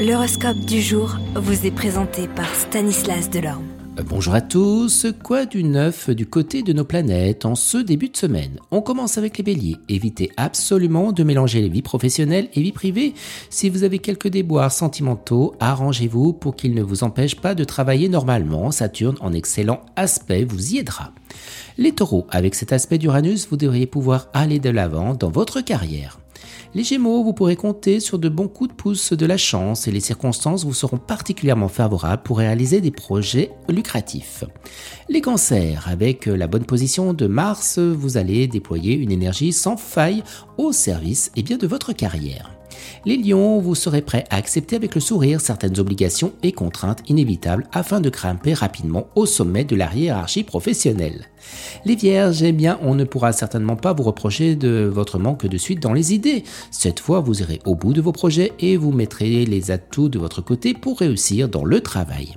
L'horoscope du jour vous est présenté par Stanislas Delorme. Bonjour à tous, quoi du neuf du côté de nos planètes en ce début de semaine? On commence avec les béliers. Évitez absolument de mélanger les vies professionnelles et vie privée. Si vous avez quelques déboires sentimentaux, arrangez-vous pour qu'ils ne vous empêchent pas de travailler normalement. Saturne en excellent aspect vous y aidera. Les taureaux, avec cet aspect d'Uranus, vous devriez pouvoir aller de l'avant dans votre carrière. Les Gémeaux, vous pourrez compter sur de bons coups de pouce de la chance et les circonstances vous seront particulièrement favorables pour réaliser des projets lucratifs. Les Cancers, avec la bonne position de Mars, vous allez déployer une énergie sans faille au service et bien de votre carrière. Les lions, vous serez prêts à accepter avec le sourire certaines obligations et contraintes inévitables afin de grimper rapidement au sommet de la hiérarchie professionnelle. Les vierges, eh bien, on ne pourra certainement pas vous reprocher de votre manque de suite dans les idées. Cette fois, vous irez au bout de vos projets et vous mettrez les atouts de votre côté pour réussir dans le travail.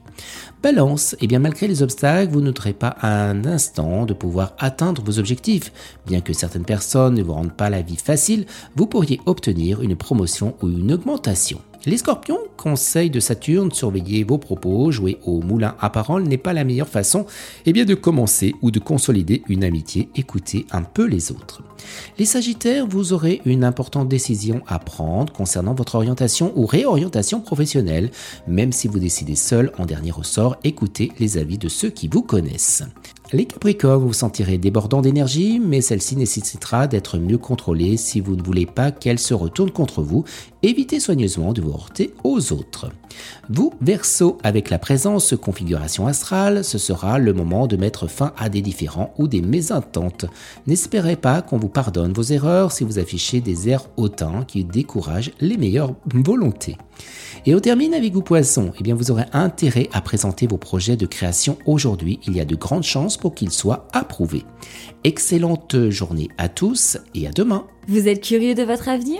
Balance, eh bien malgré les obstacles, vous n'outerez pas un instant de pouvoir atteindre vos objectifs. Bien que certaines personnes ne vous rendent pas la vie facile, vous pourriez obtenir une promotion ou une augmentation. Les scorpions, conseil de Saturne, surveillez vos propos, jouer au moulin à parole n'est pas la meilleure façon eh bien, de commencer ou de consolider une amitié, écoutez un peu les autres. Les sagittaires, vous aurez une importante décision à prendre concernant votre orientation ou réorientation professionnelle, même si vous décidez seul en dernier ressort, écoutez les avis de ceux qui vous connaissent. Les Capricornes, vous vous sentirez débordant d'énergie, mais celle-ci nécessitera d'être mieux contrôlée si vous ne voulez pas qu'elle se retourne contre vous. Évitez soigneusement de vous heurter aux autres. Vous, Verseau, avec la présence configuration astrale, ce sera le moment de mettre fin à des différends ou des mésententes. N'espérez pas qu'on vous pardonne vos erreurs si vous affichez des airs hautains qui découragent les meilleures volontés. Et on termine avec vous poissons. Eh bien, vous aurez intérêt à présenter vos projets de création aujourd'hui. Il y a de grandes chances pour qu'ils soient approuvés. Excellente journée à tous et à demain. Vous êtes curieux de votre avenir?